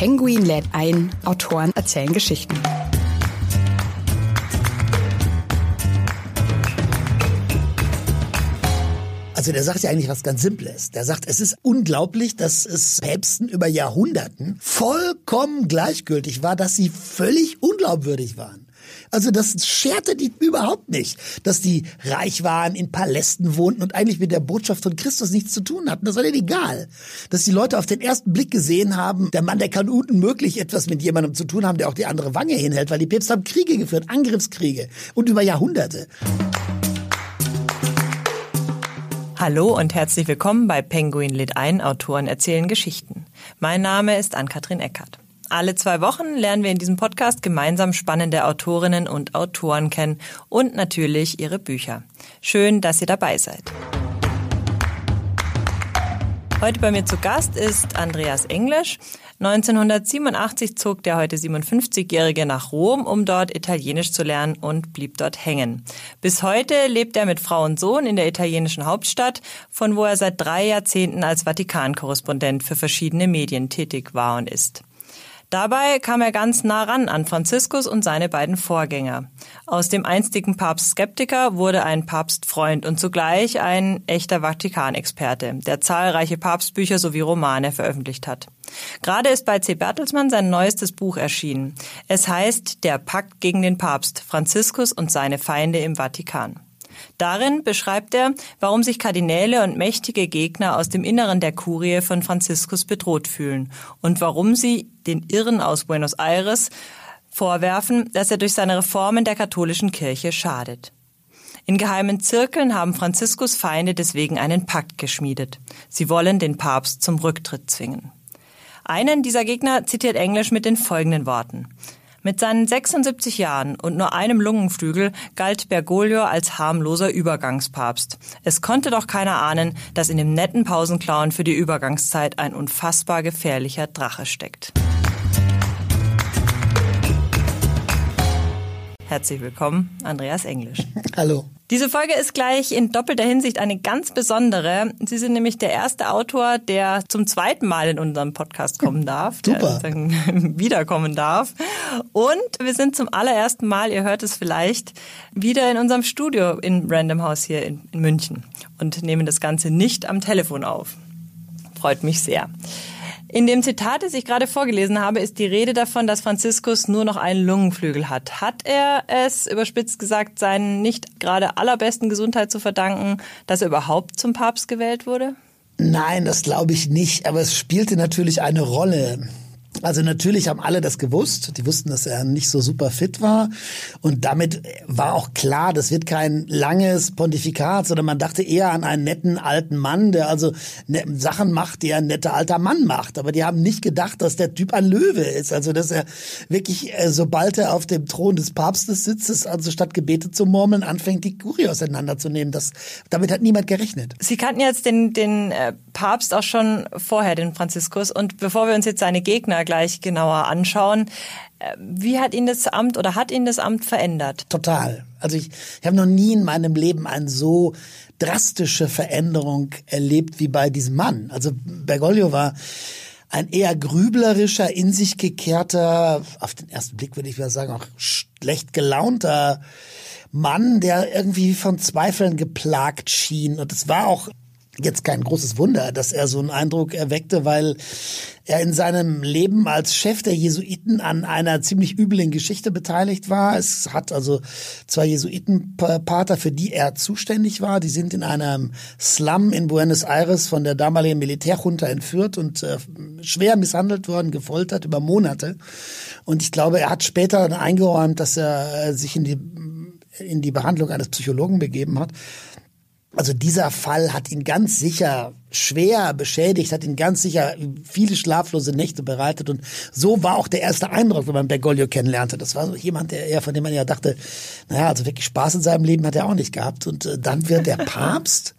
Penguin lädt ein, Autoren erzählen Geschichten. Also der sagt ja eigentlich was ganz Simples. Der sagt, es ist unglaublich, dass es Päpsten über Jahrhunderten vollkommen gleichgültig war, dass sie völlig unglaubwürdig waren. Also das scherte die überhaupt nicht, dass die reich waren, in Palästen wohnten und eigentlich mit der Botschaft von Christus nichts zu tun hatten. Das war denen egal. Dass die Leute auf den ersten Blick gesehen haben, der Mann, der kann unmöglich etwas mit jemandem zu tun haben, der auch die andere Wange hinhält, weil die Päpste haben Kriege geführt, Angriffskriege und über Jahrhunderte. Hallo und herzlich willkommen bei Penguin Lit ein, Autoren erzählen Geschichten. Mein Name ist Ann-Kathrin Eckert. Alle zwei Wochen lernen wir in diesem Podcast gemeinsam spannende Autorinnen und Autoren kennen und natürlich ihre Bücher. Schön, dass ihr dabei seid. Heute bei mir zu Gast ist Andreas Englisch. 1987 zog der heute 57-Jährige nach Rom, um dort Italienisch zu lernen und blieb dort hängen. Bis heute lebt er mit Frau und Sohn in der italienischen Hauptstadt, von wo er seit drei Jahrzehnten als Vatikan-Korrespondent für verschiedene Medien tätig war und ist. Dabei kam er ganz nah ran an Franziskus und seine beiden Vorgänger. Aus dem einstigen Papstskeptiker wurde ein Papstfreund und zugleich ein echter Vatikanexperte, der zahlreiche Papstbücher sowie Romane veröffentlicht hat. Gerade ist bei C. Bertelsmann sein neuestes Buch erschienen. Es heißt Der Pakt gegen den Papst, Franziskus und seine Feinde im Vatikan. Darin beschreibt er, warum sich Kardinäle und mächtige Gegner aus dem Inneren der Kurie von Franziskus bedroht fühlen und warum sie den Irren aus Buenos Aires vorwerfen, dass er durch seine Reformen der katholischen Kirche schadet. In geheimen Zirkeln haben Franziskus Feinde deswegen einen Pakt geschmiedet. Sie wollen den Papst zum Rücktritt zwingen. Einen dieser Gegner zitiert Englisch mit den folgenden Worten. Mit seinen 76 Jahren und nur einem Lungenflügel galt Bergoglio als harmloser Übergangspapst. Es konnte doch keiner ahnen, dass in dem netten Pausenclown für die Übergangszeit ein unfassbar gefährlicher Drache steckt. Herzlich willkommen, Andreas Englisch. Hallo. Diese Folge ist gleich in doppelter Hinsicht eine ganz besondere. Sie sind nämlich der erste Autor, der zum zweiten Mal in unserem Podcast kommen darf, Super. der wiederkommen darf. Und wir sind zum allerersten Mal, ihr hört es vielleicht, wieder in unserem Studio in Random House hier in, in München und nehmen das Ganze nicht am Telefon auf. Freut mich sehr. In dem Zitat, das ich gerade vorgelesen habe, ist die Rede davon, dass Franziskus nur noch einen Lungenflügel hat. Hat er es, überspitzt gesagt, seinen nicht gerade allerbesten Gesundheit zu verdanken, dass er überhaupt zum Papst gewählt wurde? Nein, das glaube ich nicht, aber es spielte natürlich eine Rolle. Also natürlich haben alle das gewusst. Die wussten, dass er nicht so super fit war. Und damit war auch klar, das wird kein langes Pontifikat, sondern man dachte eher an einen netten alten Mann, der also ne, Sachen macht, die ein netter alter Mann macht. Aber die haben nicht gedacht, dass der Typ ein Löwe ist. Also dass er wirklich, äh, sobald er auf dem Thron des Papstes sitzt, also statt Gebete zu murmeln, anfängt, die Kurie auseinanderzunehmen. Das, damit hat niemand gerechnet. Sie kannten jetzt den, den äh, Papst auch schon vorher, den Franziskus. Und bevor wir uns jetzt seine Gegner gleich genauer anschauen. Äh, wie hat ihn das Amt oder hat ihn das Amt verändert? Total. Also ich, ich habe noch nie in meinem Leben eine so drastische Veränderung erlebt wie bei diesem Mann. Also Bergoglio war ein eher grüblerischer, in sich gekehrter, auf den ersten Blick würde ich sagen, auch schlecht gelaunter Mann, der irgendwie von Zweifeln geplagt schien. Und es war auch jetzt kein großes Wunder, dass er so einen Eindruck erweckte, weil er in seinem Leben als Chef der Jesuiten an einer ziemlich üblen Geschichte beteiligt war. Es hat also zwei Jesuitenpater, für die er zuständig war. Die sind in einem Slum in Buenos Aires von der damaligen Militärjunta entführt und äh, schwer misshandelt worden, gefoltert über Monate. Und ich glaube, er hat später eingeräumt, dass er äh, sich in die in die Behandlung eines Psychologen begeben hat. Also dieser Fall hat ihn ganz sicher schwer beschädigt, hat ihn ganz sicher viele schlaflose Nächte bereitet und so war auch der erste Eindruck, wenn man Bergoglio kennenlernte. Das war so jemand, der eher von dem man ja dachte, naja, also wirklich Spaß in seinem Leben hat er auch nicht gehabt und äh, dann wird der Papst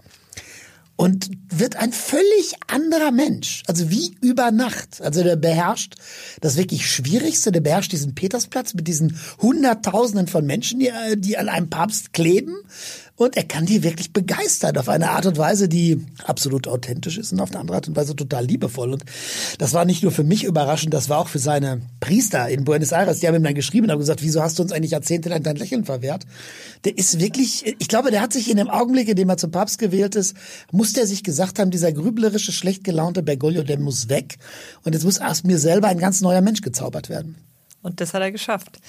und wird ein völlig anderer Mensch. Also wie über Nacht. Also der beherrscht das wirklich Schwierigste, der beherrscht diesen Petersplatz mit diesen Hunderttausenden von Menschen, die, äh, die an einem Papst kleben Und er kann die wirklich begeistern auf eine Art und Weise, die absolut authentisch ist und auf eine andere Art und Weise total liebevoll. Und das war nicht nur für mich überraschend, das war auch für seine Priester in Buenos Aires. Die haben ihm dann geschrieben und haben gesagt, wieso hast du uns eigentlich jahrzehntelang dein Lächeln verwehrt? Der ist wirklich, ich glaube, der hat sich in dem Augenblick, in dem er zum Papst gewählt ist, muss der sich gesagt haben, dieser grüblerische, schlecht gelaunte Bergoglio, der muss weg. Und jetzt muss aus mir selber ein ganz neuer Mensch gezaubert werden. Und das hat er geschafft.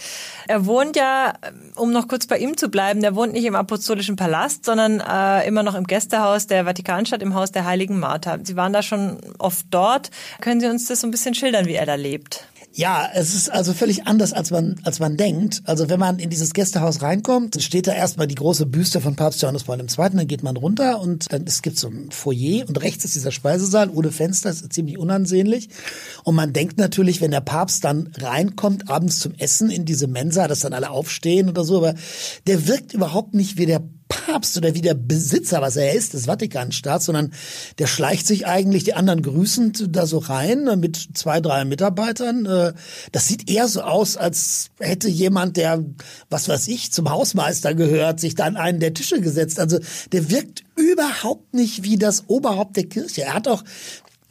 Er wohnt ja, um noch kurz bei ihm zu bleiben, der wohnt nicht im Apostolischen Palast, sondern äh, immer noch im Gästehaus der Vatikanstadt, im Haus der Heiligen Martha. Sie waren da schon oft dort. Können Sie uns das so ein bisschen schildern, wie er da lebt? Ja, es ist also völlig anders, als man, als man denkt. Also wenn man in dieses Gästehaus reinkommt, steht da erstmal die große Büste von Papst Johannes Paul II., dann geht man runter und dann es gibt so ein Foyer und rechts ist dieser Speisesaal ohne Fenster, ist ziemlich unansehnlich. Und man denkt natürlich, wenn der Papst dann reinkommt, abends zum Essen in diese Mensa, dass dann alle aufstehen oder so, aber der wirkt überhaupt nicht wie der Papst oder wie der Besitzer, was er ist, des Vatikanstaats, sondern der schleicht sich eigentlich die anderen grüßend da so rein mit zwei, drei Mitarbeitern. Äh, das sieht eher so aus, als hätte jemand, der, was weiß ich, zum Hausmeister gehört, sich da an einen der Tische gesetzt. Also der wirkt überhaupt nicht wie das Oberhaupt der Kirche. Er hat auch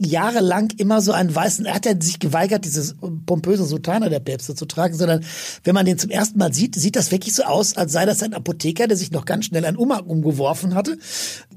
jahrelang immer so einen weißen, er hat ja sich geweigert, dieses pompöse Sultaner der Päpste zu tragen, sondern wenn man den zum ersten Mal sieht, sieht das wirklich so aus, als sei das ein Apotheker, der sich noch ganz schnell einen Umhang umgeworfen hatte,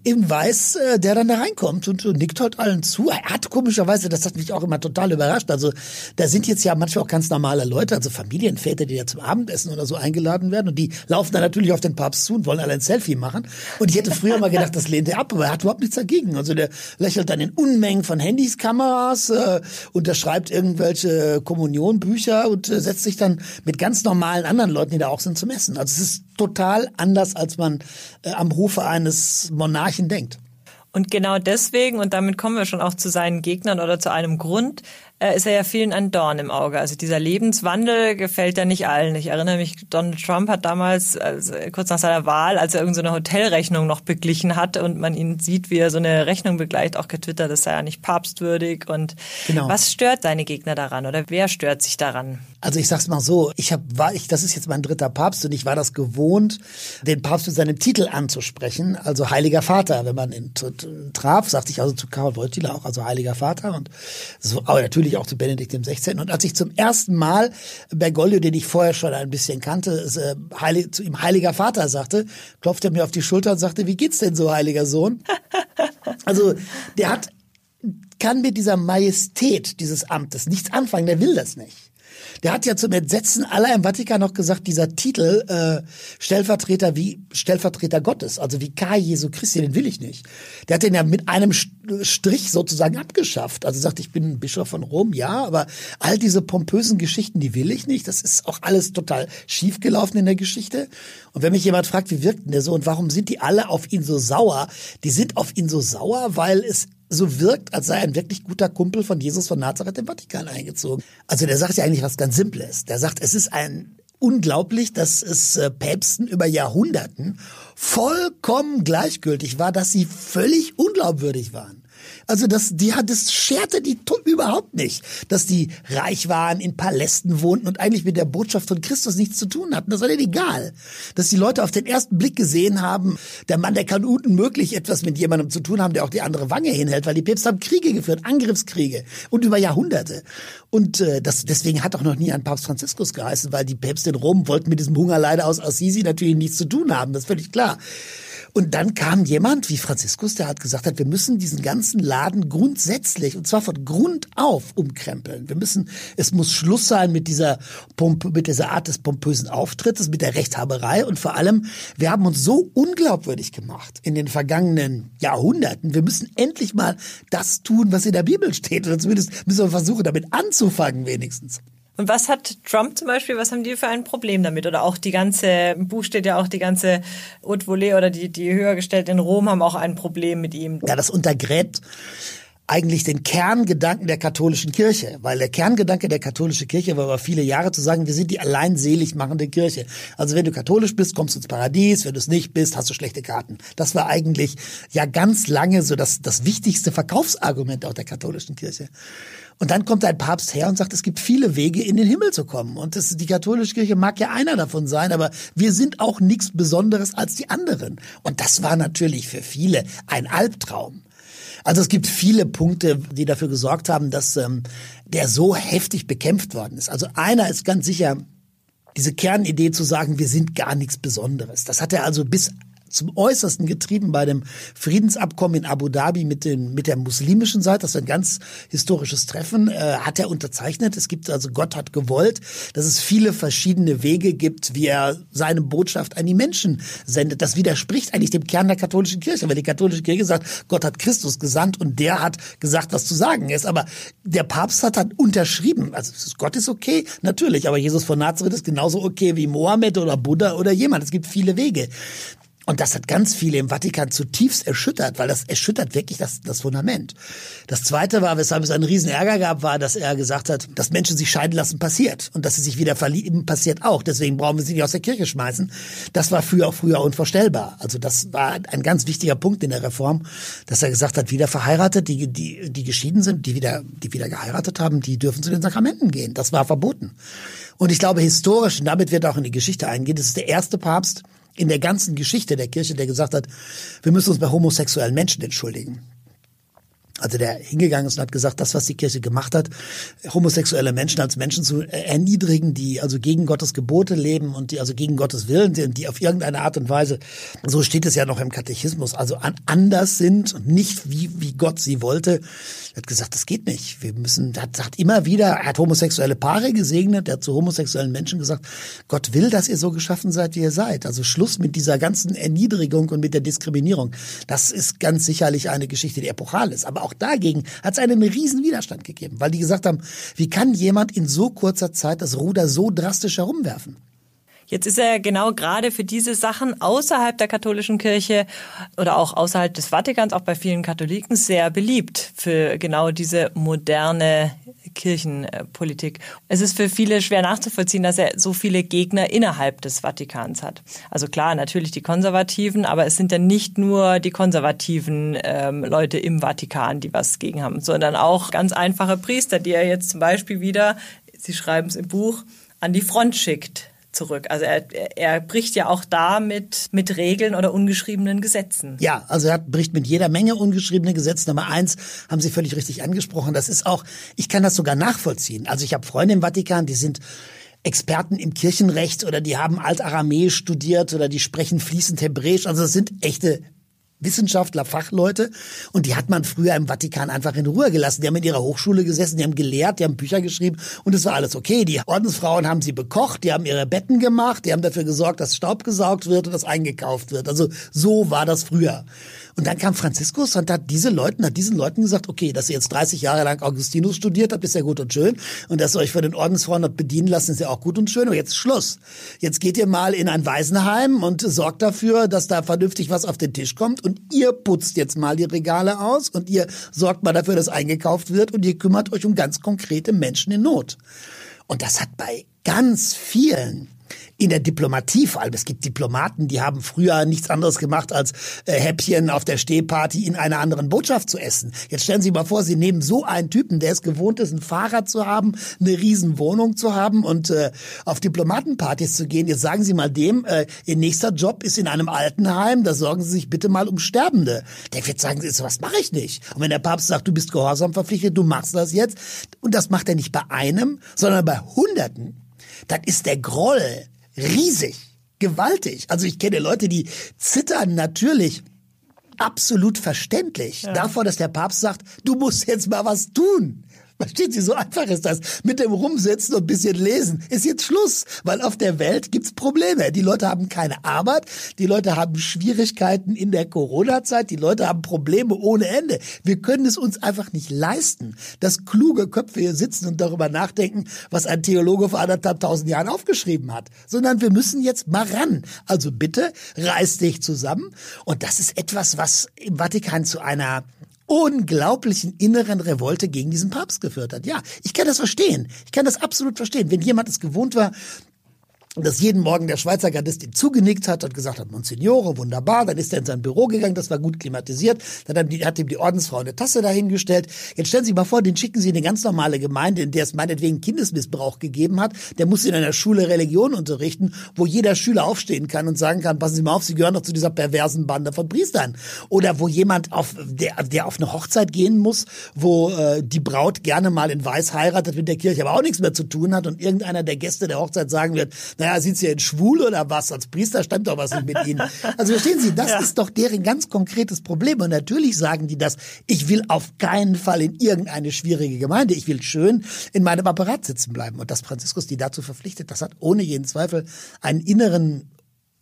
im Weiß, äh, der dann da reinkommt und, und nickt halt allen zu. Er hat komischerweise, das hat mich auch immer total überrascht, also da sind jetzt ja manchmal auch ganz normale Leute, also Familienväter, die ja zum Abendessen oder so eingeladen werden und die laufen dann natürlich auf den Papst zu und wollen alle ein Selfie machen und ich hätte früher mal gedacht, das lehnt er ab, aber er hat überhaupt nichts dagegen. Also der lächelt dann in Unmengen von Handys, Kameras, äh, unterschreibt irgendwelche Kommunionbücher und äh, setzt sich dann mit ganz normalen anderen Leuten, die da auch sind, zum Essen. Also es ist total anders, als man äh, am Hofe eines Monarchen denkt. Und genau deswegen, und damit kommen wir schon auch zu seinen Gegnern oder zu einem Grund, äh, ist er ja vielen ein Dorn im Auge. Also dieser Lebenswandel gefällt ja nicht allen. Ich erinnere mich, Donald Trump hat damals, also kurz nach seiner Wahl, als er irgendeine so Hotelrechnung noch beglichen hat und man ihn sieht, wie er so eine Rechnung begleicht, auch getwittert, das sei ja nicht papstwürdig. Und genau. was stört seine Gegner daran oder wer stört sich daran? Also ich sag's mal so, ich hab, war ich, das ist jetzt mein dritter Papst und ich war das gewohnt, den Papst mit seinem Titel anzusprechen, also Heiliger Vater. Wenn man ihn traf, sagte ich also zu Karl Wojtyla auch, also Heiliger Vater und so, aber natürlich natürlich auch zu Benedikt XVI. Und als ich zum ersten Mal Bergoglio, den ich vorher schon ein bisschen kannte, äh, zu ihm Heiliger Vater sagte, klopfte er mir auf die Schulter und sagte, wie geht's denn so, heiliger Sohn? Also der hat kann mit dieser Majestät dieses Amtes nichts anfangen, der will das nicht. Der hat ja zum Entsetzen aller im Vatikan noch gesagt, dieser Titel äh, Stellvertreter wie Stellvertreter Gottes, also wie K. Jesu Christi, den will ich nicht. Der hat den ja mit einem Strich sozusagen abgeschafft. Also sagt, ich bin Bischof von Rom, ja, aber all diese pompösen Geschichten, die will ich nicht. Das ist auch alles total schiefgelaufen in der Geschichte. Und wenn mich jemand fragt, wie wirkt denn der so und warum sind die alle auf ihn so sauer? Die sind auf ihn so sauer, weil es so wirkt, als sei ein wirklich guter Kumpel von Jesus von Nazareth im Vatikan eingezogen. Also der sagt ja eigentlich was ganz Simples. Der sagt, es ist ein unglaublich, dass es äh, Päpsten über Jahrhunderten vollkommen gleichgültig war, dass sie völlig unglaubwürdig waren. Also das, die hat, das scherte die überhaupt nicht, dass die reich waren, in Palästen wohnten und eigentlich mit der Botschaft von Christus nichts zu tun hatten. Das war denen egal. Dass die Leute auf den ersten Blick gesehen haben, der Mann, der kann unmöglich etwas mit jemandem zu tun haben, der auch die andere Wange hinhält, weil die Päpste haben Kriege geführt, Angriffskriege und über Jahrhunderte. Und äh, das, deswegen hat auch noch nie ein Papst Franziskus geheißen, weil die Päpste in Rom wollten mit diesem Hungerleider aus Assisi natürlich nichts zu tun haben. Das ist völlig klar. Und dann kam jemand wie Franziskus, der hat gesagt hat, wir müssen diesen ganzen Laden grundsätzlich, und zwar von Grund auf, umkrempeln. Wir müssen, es muss Schluss sein mit dieser Pump, mit dieser Art des pompösen Auftrittes, mit der Rechthaberei und vor allem, wir haben uns so unglaubwürdig gemacht in den vergangenen Jahrhunderten. Wir müssen endlich mal das tun, was in der Bibel steht. Oder zumindest müssen wir versuchen, damit anzufangen wenigstens. Und was hat Trump zum Beispiel, was haben die für ein Problem damit? Oder auch die ganze, im Buch steht ja auch die ganze Haute Volée oder die, die höher gestellten in Rom haben auch ein Problem mit ihm. Ja, das untergräbt eigentlich den Kerngedanken der katholischen Kirche, weil der Kerngedanke der katholischen Kirche war über viele Jahre zu sagen, wir sind die allein selig machende Kirche. Also wenn du katholisch bist, kommst du ins Paradies, wenn du es nicht bist, hast du schlechte Karten. Das war eigentlich ja ganz lange so das, das wichtigste Verkaufsargument auch der katholischen Kirche. Und dann kommt ein Papst her und sagt, es gibt viele Wege, in den Himmel zu kommen. Und das, die katholische Kirche mag ja einer davon sein, aber wir sind auch nichts Besonderes als die anderen. Und das war natürlich für viele ein Albtraum. Also es gibt viele Punkte, die dafür gesorgt haben, dass ähm, der so heftig bekämpft worden ist. Also einer ist ganz sicher diese Kernidee zu sagen, wir sind gar nichts Besonderes. Das hat er also bis zum Äußersten getrieben bei dem Friedensabkommen in Abu Dhabi mit, den, mit der muslimischen Seite. Das ist ein ganz historisches Treffen. Äh, hat er unterzeichnet. Es gibt also, Gott hat gewollt, dass es viele verschiedene Wege gibt, wie er seine Botschaft an die Menschen sendet. Das widerspricht eigentlich dem Kern der katholischen Kirche, weil die katholische Kirche sagt, Gott hat Christus gesandt und der hat gesagt, was zu sagen ist. Aber der Papst hat dann unterschrieben. Also Gott ist okay, natürlich, aber Jesus von Nazareth ist genauso okay wie Mohammed oder Buddha oder jemand. Es gibt viele Wege. Und das hat ganz viele im Vatikan zutiefst erschüttert, weil das erschüttert wirklich das, das Fundament. Das Zweite war, weshalb es einen riesen Ärger gab, war, dass er gesagt hat, dass Menschen sich scheiden lassen passiert und dass sie sich wieder verlieben passiert auch. Deswegen brauchen wir sie nicht aus der Kirche schmeißen. Das war früher früher unvorstellbar. Also das war ein ganz wichtiger Punkt in der Reform, dass er gesagt hat, wieder verheiratet, die, die, die geschieden sind, die wieder, die wieder geheiratet haben, die dürfen zu den Sakramenten gehen. Das war verboten. Und ich glaube, historisch, und damit wird auch in die Geschichte eingehen, das ist der erste Papst, in der ganzen Geschichte der Kirche, der gesagt hat, wir müssen uns bei homosexuellen Menschen entschuldigen. Also der hingegangen ist und hat gesagt, das, was die Kirche gemacht hat, homosexuelle Menschen als Menschen zu erniedrigen, die also gegen Gottes Gebote leben und die also gegen Gottes Willen sind, die auf irgendeine Art und Weise, so steht es ja noch im Katechismus, also anders sind und nicht wie, wie Gott sie wollte. Hat gesagt, das geht nicht. Wir müssen, er hat, hat immer wieder, er hat homosexuelle Paare gesegnet, er hat zu homosexuellen Menschen gesagt, Gott will, dass ihr so geschaffen seid, wie ihr seid. Also Schluss mit dieser ganzen Erniedrigung und mit der Diskriminierung. Das ist ganz sicherlich eine Geschichte, die epochal ist. Aber auch dagegen hat es einen riesen Widerstand gegeben, weil die gesagt haben, wie kann jemand in so kurzer Zeit das Ruder so drastisch herumwerfen? Jetzt ist er genau gerade für diese Sachen außerhalb der katholischen Kirche oder auch außerhalb des Vatikans, auch bei vielen Katholiken, sehr beliebt für genau diese moderne Kirchenpolitik. Es ist für viele schwer nachzuvollziehen, dass er so viele Gegner innerhalb des Vatikans hat. Also klar, natürlich die Konservativen, aber es sind ja nicht nur die konservativen ähm, Leute im Vatikan, die was gegen haben, sondern auch ganz einfache Priester, die er jetzt zum Beispiel wieder, Sie schreiben es im Buch, an die Front schickt zurück. Also er, er bricht ja auch da mit, mit Regeln oder ungeschriebenen Gesetzen. Ja, also er bricht mit jeder Menge ungeschriebene Gesetze. Nummer eins haben Sie völlig richtig angesprochen. Das ist auch, ich kann das sogar nachvollziehen. Also ich habe Freunde im Vatikan, die sind Experten im Kirchenrecht oder die haben Altaramäisch studiert oder die sprechen fließend Hebräisch. Also das sind echte Wissenschaftler, Fachleute und die hat man früher im Vatikan einfach in Ruhe gelassen. Die haben in ihrer Hochschule gesessen, die haben gelehrt, die haben Bücher geschrieben und es war alles okay. Die Ordensfrauen haben sie bekocht, die haben ihre Betten gemacht, die haben dafür gesorgt, dass Staub gesaugt wird und das eingekauft wird. Also so war das früher. Und dann kam Franziskus und hat diese Leuten, hat diesen Leuten gesagt, okay, dass ihr jetzt 30 Jahre lang Augustinus studiert habt, ist ja gut und schön. Und dass ihr euch von den Ordensfrauen habt bedienen lassen, ist ja auch gut und schön. Aber jetzt Schluss. Jetzt geht ihr mal in ein Waisenheim und sorgt dafür, dass da vernünftig was auf den Tisch kommt. Und ihr putzt jetzt mal die Regale aus und ihr sorgt mal dafür, dass eingekauft wird und ihr kümmert euch um ganz konkrete Menschen in Not. Und das hat bei ganz vielen in der Diplomatie vor allem. Es gibt Diplomaten, die haben früher nichts anderes gemacht, als äh, Häppchen auf der Stehparty in einer anderen Botschaft zu essen. Jetzt stellen Sie sich mal vor, Sie nehmen so einen Typen, der es gewohnt ist, ein Fahrrad zu haben, eine riesen Wohnung zu haben und äh, auf Diplomatenpartys zu gehen. Jetzt sagen Sie mal dem, äh, Ihr nächster Job ist in einem Altenheim, da sorgen Sie sich bitte mal um Sterbende. Der wird sagen, was mache ich nicht? Und wenn der Papst sagt, du bist gehorsam verpflichtet, du machst das jetzt, und das macht er nicht bei einem, sondern bei Hunderten, dann ist der Groll riesig, gewaltig. Also ich kenne Leute, die zittern natürlich absolut verständlich ja. davor, dass der Papst sagt, du musst jetzt mal was tun. Verstehen Sie, so einfach ist das. Mit dem Rumsitzen und bisschen lesen ist jetzt Schluss, weil auf der Welt gibt's Probleme. Die Leute haben keine Arbeit, die Leute haben Schwierigkeiten in der Corona-Zeit, die Leute haben Probleme ohne Ende. Wir können es uns einfach nicht leisten, dass kluge Köpfe hier sitzen und darüber nachdenken, was ein Theologe vor anderthalb tausend Jahren aufgeschrieben hat, sondern wir müssen jetzt mal ran. Also bitte, reiß dich zusammen. Und das ist etwas, was im Vatikan zu einer unglaublichen inneren Revolte gegen diesen Papst geführt hat. Ja, ich kann das verstehen. Ich kann das absolut verstehen. Wenn jemand es gewohnt war, dass jeden Morgen der Schweizer Gardist ihm zugenickt hat und gesagt hat, Monsignore, wunderbar. Dann ist er in sein Büro gegangen, das war gut klimatisiert. Dann hat ihm die Ordensfrau eine Tasse dahingestellt. Jetzt stellen Sie sich mal vor, den schicken Sie in eine ganz normale Gemeinde, in der es meinetwegen Kindesmissbrauch gegeben hat. Der muss in einer Schule Religion unterrichten, wo jeder Schüler aufstehen kann und sagen kann, passen Sie mal auf, Sie gehören doch zu dieser perversen Bande von Priestern. Oder wo jemand auf, der, der auf eine Hochzeit gehen muss, wo äh, die Braut gerne mal in Weiß heiratet, mit der Kirche aber auch nichts mehr zu tun hat und irgendeiner der Gäste der Hochzeit sagen wird, naja, sind Sie jetzt schwul oder was? Als Priester stimmt doch was nicht mit Ihnen. Also verstehen Sie, das ja. ist doch deren ganz konkretes Problem. Und natürlich sagen die das, ich will auf keinen Fall in irgendeine schwierige Gemeinde. Ich will schön in meinem Apparat sitzen bleiben. Und dass Franziskus die dazu verpflichtet, das hat ohne jeden Zweifel einen inneren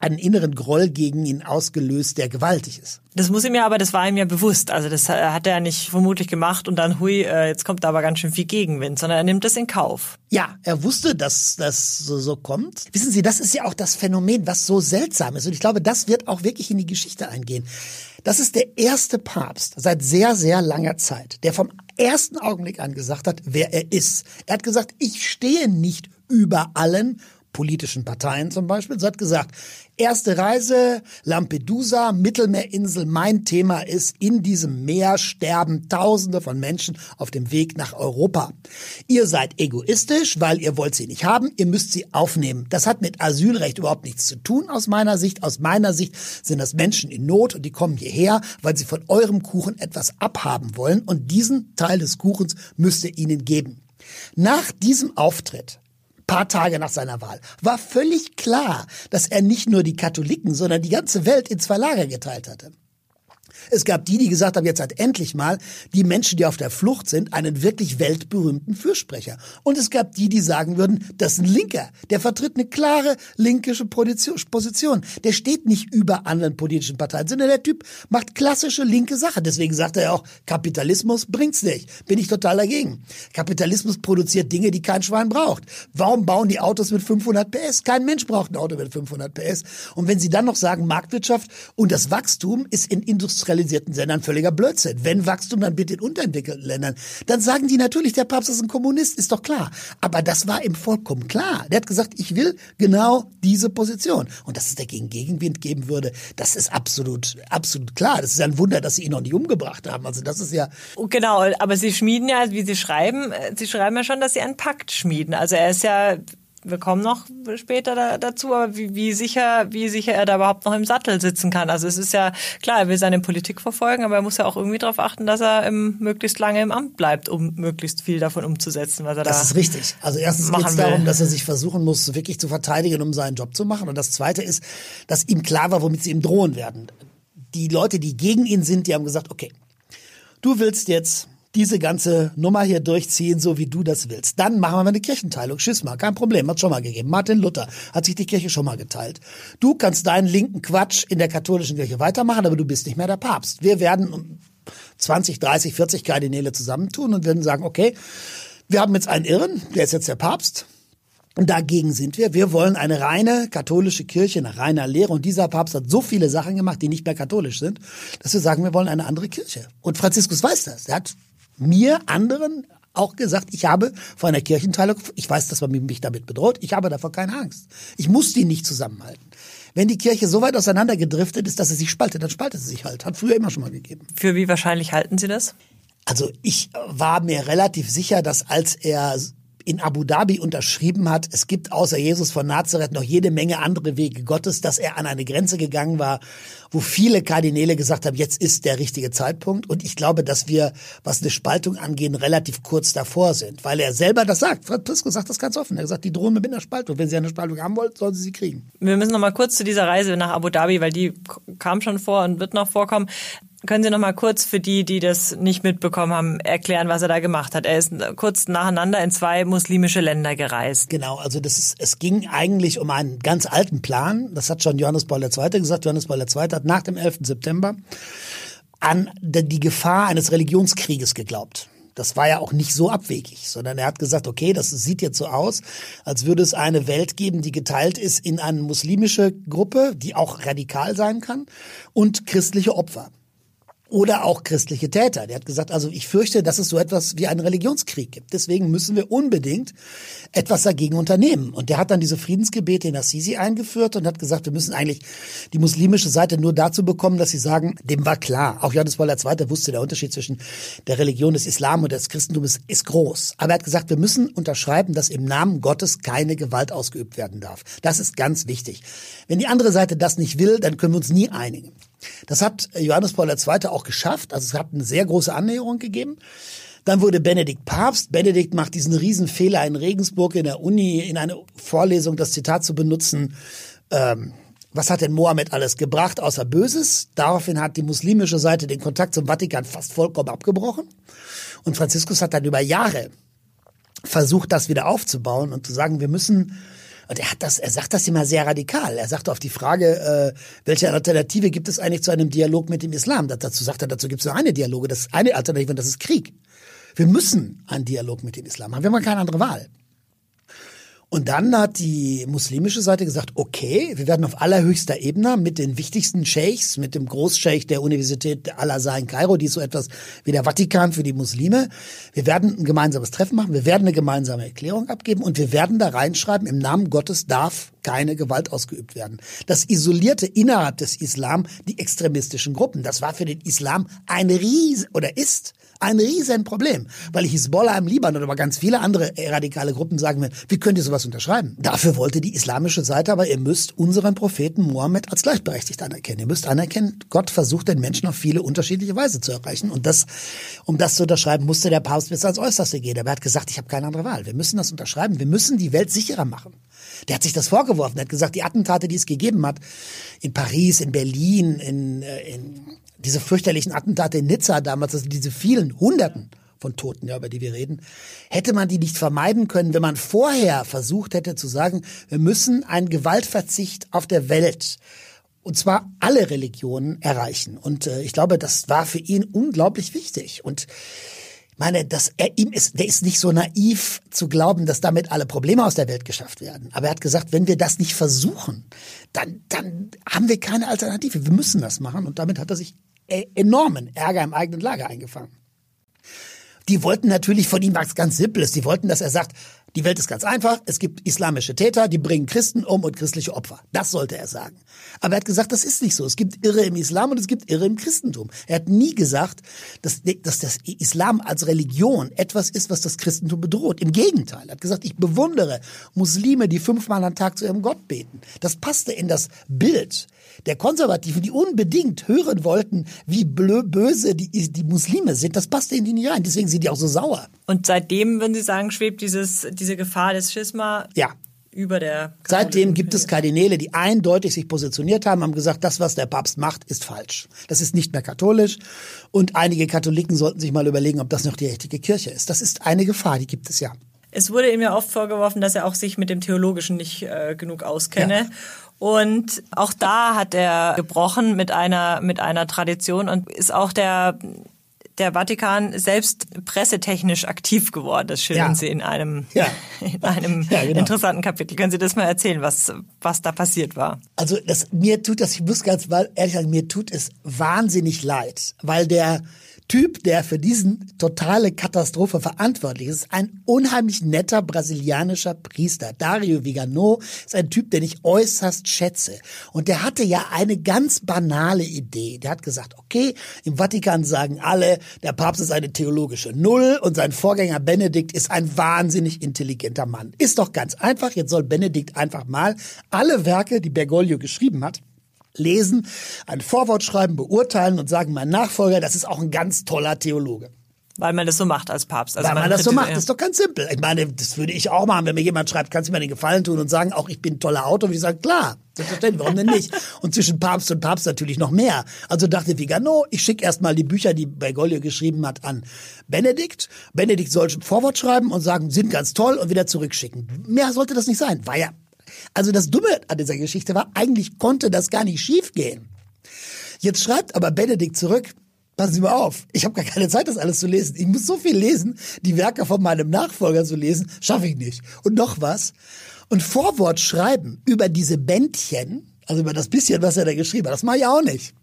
einen inneren Groll gegen ihn ausgelöst, der gewaltig ist. Das muss ihm ja, aber das war ihm ja bewusst. Also das hat er nicht vermutlich gemacht und dann, hui, äh, jetzt kommt da aber ganz schön viel Gegenwind, sondern er nimmt das in Kauf. Ja, er wusste, dass das so, so kommt. Wissen Sie, das ist ja auch das Phänomen, was so seltsam ist. Und ich glaube, das wird auch wirklich in die Geschichte eingehen. Das ist der erste Papst seit sehr, sehr langer Zeit, der vom ersten Augenblick an gesagt hat, wer er ist. Er hat gesagt, ich stehe nicht über allen politischen Parteien zum Beispiel. Sie hat gesagt, erste Reise, Lampedusa, Mittelmeerinsel, mein Thema ist, in diesem Meer sterben Tausende von Menschen auf dem Weg nach Europa. Ihr seid egoistisch, weil ihr wollt sie nicht haben, ihr müsst sie aufnehmen. Das hat mit Asylrecht überhaupt nichts zu tun aus meiner Sicht. Aus meiner Sicht sind das Menschen in Not und die kommen hierher, weil sie von eurem Kuchen etwas abhaben wollen und diesen Teil des Kuchens müsst ihr ihnen geben. Nach diesem Auftritt paar Tage nach seiner Wahl, war völlig klar, dass er nicht nur die Katholiken, sondern die ganze Welt in zwei Lager geteilt hatte. Es gab die, die gesagt haben, jetzt hat endlich mal die Menschen, die auf der Flucht sind, einen wirklich weltberühmten Fürsprecher. Und es gab die, die sagen würden, das ist ein Linker. Der vertritt eine klare linkische Position. Der steht nicht über anderen politischen Parteien, sondern der Typ macht klassische linke Sache. Deswegen sagt er ja auch, Kapitalismus bringt's nicht. Bin ich total dagegen. Kapitalismus produziert Dinge, die kein Schwein braucht. Warum bauen die Autos mit 500 PS? Kein Mensch braucht ein Auto mit 500 PS. Und wenn Sie dann noch sagen, Marktwirtschaft und das Wachstum ist in Industrialisierung industrialisierten Ländern völliger Blödsinn. Wenn Wachstum, dann bitte in unterentwickelten Ländern. Dann sagen die natürlich, der Papst ist ein Kommunist, ist doch klar. Aber das war ihm vollkommen klar. Der hat gesagt, ich will genau diese Position. Und dass es dagegen Gegenwind geben würde, das ist absolut, absolut klar. Das ist ja ein Wunder, dass sie ihn noch nicht umgebracht haben. Also das ist ja. Genau, aber sie schmieden ja, wie sie schreiben, äh, sie schreiben ja schon, dass sie einen Pakt schmieden. Also er ist ja wir kommen noch später da, dazu, aber wie, wie sicher, wie sicher er da überhaupt noch im Sattel sitzen kann. Also es ist ja klar, er will seine Politik verfolgen, aber er muss ja auch irgendwie darauf achten, dass er im, möglichst lange im Amt bleibt, um möglichst viel davon umzusetzen, was er das da Das ist richtig. Also erstens geht es darum, dass er sich versuchen muss, wirklich zu verteidigen, um seinen Job zu machen. Und das Zweite ist, dass ihm klar war, womit sie ihm drohen werden. Die Leute, die gegen ihn sind, die haben gesagt, okay, du willst jetzt diese ganze Nummer hier durchziehen, so wie du das willst. Dann machen wir mal eine Kirchenteilung. Schisma, kein Problem, hat schon mal gegeben. Martin Luther hat sich die Kirche schon mal geteilt. Du kannst deinen linken Quatsch in der katholischen Kirche weitermachen, aber du bist nicht mehr der Papst. Wir werden 20, 30, 40 Kardinäle zusammentun und werden sagen, okay, wir haben jetzt einen Irren, der ist jetzt der Papst. Und dagegen sind wir. Wir wollen eine reine katholische Kirche nach reiner Lehre. Und dieser Papst hat so viele Sachen gemacht, die nicht mehr katholisch sind, dass wir sagen, wir wollen eine andere Kirche. Und Franziskus weiß das. Er hat mir, anderen auch gesagt, ich habe vor einer Kirchenteilung, ich weiß, dass man mich damit bedroht, ich habe davor keine Angst. Ich muss die nicht zusammenhalten. Wenn die Kirche so weit auseinandergedriftet ist, dass sie sich spaltet, dann spaltet sie sich halt. Hat früher immer schon mal gegeben. Für wie wahrscheinlich halten Sie das? Also ich war mir relativ sicher, dass als er in Abu Dhabi unterschrieben hat, es gibt außer Jesus von Nazareth noch jede Menge andere Wege Gottes, dass er an eine Grenze gegangen war, wo viele Kardinäle gesagt haben, jetzt ist der richtige Zeitpunkt. Und ich glaube, dass wir, was eine Spaltung angeht, relativ kurz davor sind, weil er selber das sagt. Franziskus sagt das ganz offen. Er sagt, die drohen mit einer Spaltung. Wenn sie eine Spaltung haben wollen, sollen sie sie kriegen. Wir müssen noch mal kurz zu dieser Reise nach Abu Dhabi, weil die kam schon vor und wird noch vorkommen. Können Sie noch mal kurz für die, die das nicht mitbekommen haben, erklären, was er da gemacht hat? Er ist kurz nacheinander in zwei muslimische Länder gereist. Genau, also das ist, es ging eigentlich um einen ganz alten Plan. Das hat schon Johannes Paul II. gesagt. Johannes Paul II. hat nach dem 11. September an die Gefahr eines Religionskrieges geglaubt. Das war ja auch nicht so abwegig, sondern er hat gesagt, okay, das sieht jetzt so aus, als würde es eine Welt geben, die geteilt ist in eine muslimische Gruppe, die auch radikal sein kann, und christliche Opfer. Oder auch christliche Täter. Der hat gesagt, also ich fürchte, dass es so etwas wie einen Religionskrieg gibt. Deswegen müssen wir unbedingt etwas dagegen unternehmen. Und der hat dann diese Friedensgebete in Assisi eingeführt und hat gesagt, wir müssen eigentlich die muslimische Seite nur dazu bekommen, dass sie sagen, dem war klar. Auch Johannes Paul II. wusste, der Unterschied zwischen der Religion des Islam und des Christentums ist groß. Aber er hat gesagt, wir müssen unterschreiben, dass im Namen Gottes keine Gewalt ausgeübt werden darf. Das ist ganz wichtig. Wenn die andere Seite das nicht will, dann können wir uns nie einigen. Das hat Johannes Paul II. auch geschafft. Also es hat eine sehr große Annäherung gegeben. Dann wurde Benedikt Papst. Benedikt macht diesen Riesenfehler in Regensburg in der Uni in eine Vorlesung das Zitat zu benutzen. Ähm, was hat denn Mohammed alles gebracht außer Böses? Daraufhin hat die muslimische Seite den Kontakt zum Vatikan fast vollkommen abgebrochen. Und Franziskus hat dann über Jahre versucht, das wieder aufzubauen und zu sagen, wir müssen und er hat das, er sagt das immer sehr radikal. Er sagt auf die Frage, äh, welche Alternative gibt es eigentlich zu einem Dialog mit dem Islam? Dazu sagt er, dazu gibt es nur eine Dialoge, das ist eine Alternative und das ist Krieg. Wir müssen einen Dialog mit dem Islam haben. Wir haben keine andere Wahl. Und dann hat die muslimische Seite gesagt, okay, wir werden auf allerhöchster Ebene mit den wichtigsten Sheikhs, mit dem Großscheich der Universität Al-Azhar in Kairo, die ist so etwas wie der Vatikan für die Muslime, wir werden ein gemeinsames Treffen machen, wir werden eine gemeinsame Erklärung abgeben und wir werden da reinschreiben, im Namen Gottes darf keine Gewalt ausgeübt werden. Das isolierte innerhalb des Islam die extremistischen Gruppen. Das war für den Islam ein Ries oder ist ein Riesenproblem, weil Hisbollah im Libanon oder ganz viele andere radikale Gruppen sagen wie könnt ihr sowas unterschreiben? Dafür wollte die islamische Seite aber, ihr müsst unseren Propheten Mohammed als gleichberechtigt anerkennen. Ihr müsst anerkennen, Gott versucht den Menschen auf viele unterschiedliche Weise zu erreichen. Und das, um das zu unterschreiben, musste der Papst bis ans Äußerste gehen. Aber er hat gesagt, ich habe keine andere Wahl. Wir müssen das unterschreiben. Wir müssen die Welt sicherer machen. Der hat sich das vorgeworfen. Er hat gesagt, die Attentate, die es gegeben hat, in Paris, in Berlin, in, äh, in diese fürchterlichen Attentate in Nizza damals, also diese vielen Hunderten von Toten, ja, über die wir reden, hätte man die nicht vermeiden können, wenn man vorher versucht hätte zu sagen, wir müssen einen Gewaltverzicht auf der Welt und zwar alle Religionen erreichen. Und äh, ich glaube, das war für ihn unglaublich wichtig. Und meine, dass er ihm ist, der ist nicht so naiv zu glauben, dass damit alle Probleme aus der Welt geschafft werden. Aber er hat gesagt, wenn wir das nicht versuchen, dann, dann haben wir keine Alternative. Wir müssen das machen. Und damit hat er sich enormen Ärger im eigenen Lager eingefangen. Die wollten natürlich von ihm was ganz Simples. Die wollten, dass er sagt, die Welt ist ganz einfach. Es gibt islamische Täter, die bringen Christen um und christliche Opfer. Das sollte er sagen. Aber er hat gesagt, das ist nicht so. Es gibt Irre im Islam und es gibt Irre im Christentum. Er hat nie gesagt, dass, dass das Islam als Religion etwas ist, was das Christentum bedroht. Im Gegenteil. Er hat gesagt, ich bewundere Muslime, die fünfmal am Tag zu ihrem Gott beten. Das passte in das Bild der Konservativen, die unbedingt hören wollten, wie böse die, die Muslime sind. Das passte in die nicht rein. Deswegen sind die auch so sauer. Und seitdem, wenn Sie sagen, schwebt dieses diese Gefahr des Schisma ja. über der Seitdem gibt es Kardinäle, die eindeutig sich positioniert haben, haben gesagt, das, was der Papst macht, ist falsch. Das ist nicht mehr katholisch. Und einige Katholiken sollten sich mal überlegen, ob das noch die richtige Kirche ist. Das ist eine Gefahr, die gibt es ja. Es wurde ihm ja oft vorgeworfen, dass er auch sich mit dem Theologischen nicht äh, genug auskenne. Ja. Und auch da hat er gebrochen mit einer, mit einer Tradition und ist auch der der Vatikan selbst pressetechnisch aktiv geworden. Das schildern ja. Sie in einem, ja. in einem ja, genau. interessanten Kapitel. Können Sie das mal erzählen, was, was da passiert war? Also das, mir tut das, ich muss ganz ehrlich sagen, mir tut es wahnsinnig leid, weil der Typ, der für diesen totale Katastrophe verantwortlich ist, ein unheimlich netter brasilianischer Priester. Dario Vigano ist ein Typ, den ich äußerst schätze. Und der hatte ja eine ganz banale Idee. Der hat gesagt, okay, im Vatikan sagen alle, der Papst ist eine theologische Null und sein Vorgänger Benedikt ist ein wahnsinnig intelligenter Mann. Ist doch ganz einfach. Jetzt soll Benedikt einfach mal alle Werke, die Bergoglio geschrieben hat, lesen, ein Vorwort schreiben, beurteilen und sagen, mein Nachfolger, das ist auch ein ganz toller Theologe. Weil man das so macht als Papst. Also Weil man, man das so macht, das ist doch ganz simpel. Ich meine, das würde ich auch machen, wenn mir jemand schreibt, kannst du mir den Gefallen tun und sagen, auch ich bin ein toller Autor, würde ich sagen, klar, selbstverständlich, warum denn nicht? Und zwischen Papst und Papst natürlich noch mehr. Also dachte Vigano, ich schicke erstmal die Bücher, die Bergoglio geschrieben hat, an Benedikt. Benedikt soll ein Vorwort schreiben und sagen, sind ganz toll und wieder zurückschicken. Mehr sollte das nicht sein. War ja also das Dumme an dieser Geschichte war, eigentlich konnte das gar nicht schiefgehen. Jetzt schreibt aber Benedikt zurück, passen Sie mal auf, ich habe gar keine Zeit, das alles zu lesen. Ich muss so viel lesen, die Werke von meinem Nachfolger zu lesen, schaffe ich nicht. Und noch was. Und Vorwort schreiben über diese Bändchen, also über das bisschen, was er da geschrieben hat, das mache ich auch nicht.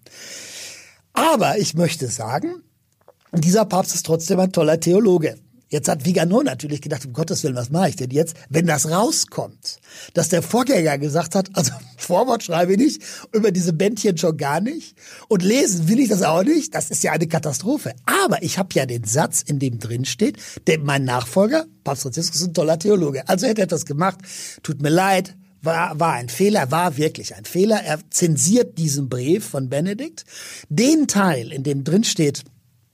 Aber ich möchte sagen, dieser Papst ist trotzdem ein toller Theologe. Jetzt hat Vigano natürlich gedacht, um Gottes Willen, was mache ich denn jetzt? Wenn das rauskommt, dass der Vorgänger gesagt hat, also Vorwort schreibe ich nicht, über diese Bändchen schon gar nicht und lesen will ich das auch nicht, das ist ja eine Katastrophe. Aber ich habe ja den Satz, in dem drin steht, der, mein Nachfolger, Papst Franziskus, ist ein toller Theologe. Also hätte etwas gemacht, tut mir leid, war, war ein Fehler, war wirklich ein Fehler. Er zensiert diesen Brief von Benedikt. Den Teil, in dem drin steht,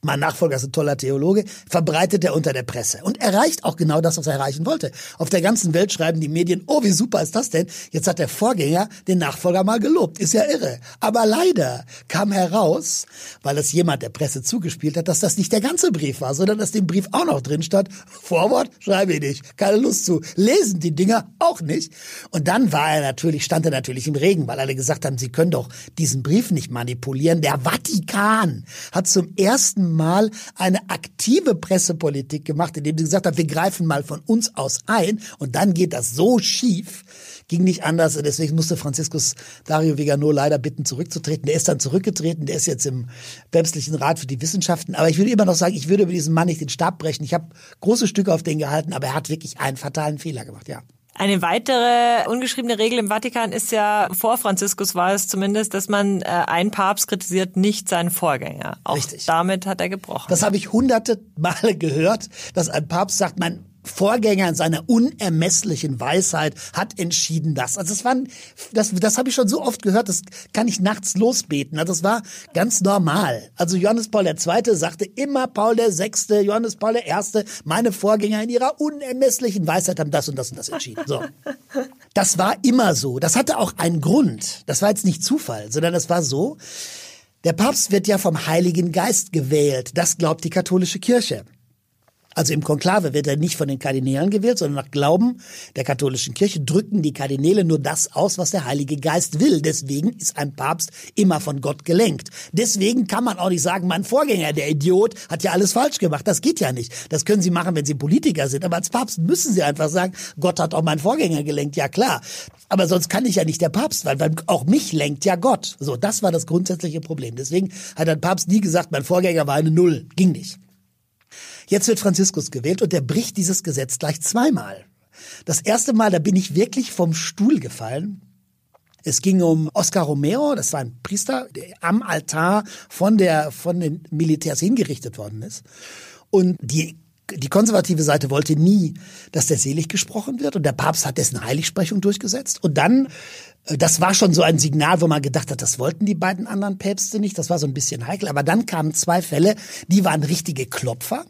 mein Nachfolger ist ein toller Theologe, verbreitet er unter der Presse und erreicht auch genau das, was er erreichen wollte. Auf der ganzen Welt schreiben die Medien, oh, wie super ist das denn? Jetzt hat der Vorgänger den Nachfolger mal gelobt. Ist ja irre. Aber leider kam heraus, weil es jemand der Presse zugespielt hat, dass das nicht der ganze Brief war, sondern dass dem Brief auch noch drin stand, Vorwort schreibe ich nicht, keine Lust zu. Lesen die Dinger auch nicht. Und dann war er natürlich, stand er natürlich im Regen, weil alle gesagt haben, sie können doch diesen Brief nicht manipulieren. Der Vatikan hat zum ersten Mal eine aktive Pressepolitik gemacht, indem sie gesagt hat, wir greifen mal von uns aus ein und dann geht das so schief. Ging nicht anders. Deswegen musste Franziskus Dario Vigano leider bitten, zurückzutreten. Der ist dann zurückgetreten. Der ist jetzt im päpstlichen Rat für die Wissenschaften. Aber ich würde immer noch sagen, ich würde über diesen Mann nicht den Stab brechen. Ich habe große Stücke auf den gehalten, aber er hat wirklich einen fatalen Fehler gemacht, ja. Eine weitere ungeschriebene Regel im Vatikan ist ja, vor Franziskus war es zumindest, dass man äh, ein Papst kritisiert, nicht seinen Vorgänger. Auch Richtig. damit hat er gebrochen. Das habe ich hunderte Male gehört, dass ein Papst sagt, mein Vorgänger in seiner unermesslichen Weisheit hat entschieden das. Also das war, das, das habe ich schon so oft gehört, das kann ich nachts losbeten. Also das war ganz normal. Also Johannes Paul II. sagte immer Paul VI., Johannes Paul I., meine Vorgänger in ihrer unermesslichen Weisheit haben das und das und das entschieden. So. Das war immer so. Das hatte auch einen Grund. Das war jetzt nicht Zufall, sondern das war so. Der Papst wird ja vom Heiligen Geist gewählt. Das glaubt die katholische Kirche. Also im Konklave wird er nicht von den Kardinälen gewählt, sondern nach Glauben der katholischen Kirche drücken die Kardinäle nur das aus, was der Heilige Geist will. Deswegen ist ein Papst immer von Gott gelenkt. Deswegen kann man auch nicht sagen, mein Vorgänger, der Idiot, hat ja alles falsch gemacht. Das geht ja nicht. Das können Sie machen, wenn Sie Politiker sind. Aber als Papst müssen Sie einfach sagen, Gott hat auch meinen Vorgänger gelenkt. Ja klar. Aber sonst kann ich ja nicht der Papst, weil, weil auch mich lenkt ja Gott. So, das war das grundsätzliche Problem. Deswegen hat ein Papst nie gesagt, mein Vorgänger war eine Null. Ging nicht. Jetzt wird Franziskus gewählt und der bricht dieses Gesetz gleich zweimal. Das erste Mal, da bin ich wirklich vom Stuhl gefallen. Es ging um Oscar Romero, das war ein Priester, der am Altar von der, von den Militärs hingerichtet worden ist. Und die die konservative Seite wollte nie, dass der selig gesprochen wird und der Papst hat dessen Heiligsprechung durchgesetzt. Und dann, äh, das war schon so ein Signal, wo man gedacht hat, das wollten die beiden anderen Päpste nicht, das war so ein bisschen heikel. Aber dann kamen zwei Fälle, die waren richtige Klopfer.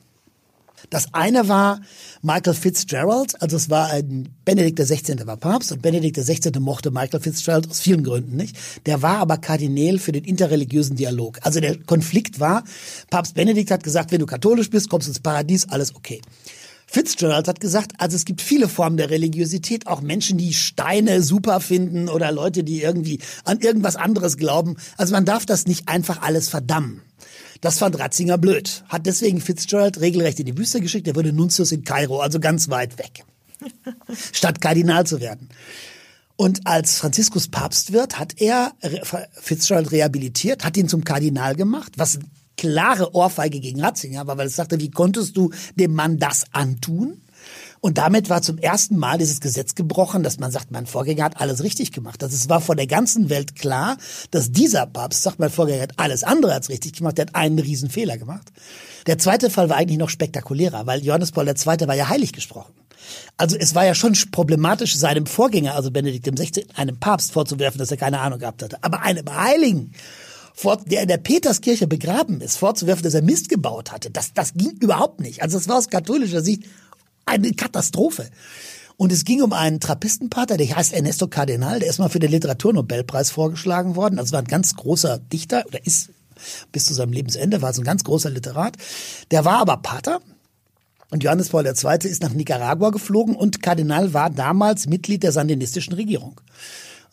Das eine war Michael Fitzgerald, also es war ein Benedikt XVI. war Papst und Benedikt XVI. mochte Michael Fitzgerald aus vielen Gründen nicht. Der war aber Kardinäl für den interreligiösen Dialog. Also der Konflikt war, Papst Benedikt hat gesagt, wenn du katholisch bist, kommst du ins Paradies, alles okay. Fitzgerald hat gesagt, also es gibt viele Formen der Religiosität, auch Menschen, die Steine super finden oder Leute, die irgendwie an irgendwas anderes glauben. Also man darf das nicht einfach alles verdammen. Das fand Ratzinger blöd. Hat deswegen Fitzgerald regelrecht in die Wüste geschickt. Er wurde Nuntius in Kairo, also ganz weit weg. Statt Kardinal zu werden. Und als Franziskus Papst wird, hat er Fitzgerald rehabilitiert, hat ihn zum Kardinal gemacht, was klare Ohrfeige gegen Ratzinger war, weil es sagte, wie konntest du dem Mann das antun? Und damit war zum ersten Mal dieses Gesetz gebrochen, dass man sagt, mein Vorgänger hat alles richtig gemacht. Also es war vor der ganzen Welt klar, dass dieser Papst sagt, mein Vorgänger hat alles andere als richtig gemacht, der hat einen riesen Fehler gemacht. Der zweite Fall war eigentlich noch spektakulärer, weil Johannes Paul II. war ja heilig gesprochen. Also es war ja schon problematisch, seinem Vorgänger, also Benedikt XVI., einem Papst vorzuwerfen, dass er keine Ahnung gehabt hatte. Aber einem Heiligen, der in der Peterskirche begraben ist, vorzuwerfen, dass er Mist gebaut hatte, das, das ging überhaupt nicht. Also das war aus katholischer Sicht eine Katastrophe. Und es ging um einen Trappistenpater, der heißt Ernesto Cardenal, der ist mal für den Literaturnobelpreis vorgeschlagen worden. Also war ein ganz großer Dichter oder ist bis zu seinem Lebensende war so ein ganz großer Literat. Der war aber Pater. Und Johannes Paul II. ist nach Nicaragua geflogen und Kardinal war damals Mitglied der sandinistischen Regierung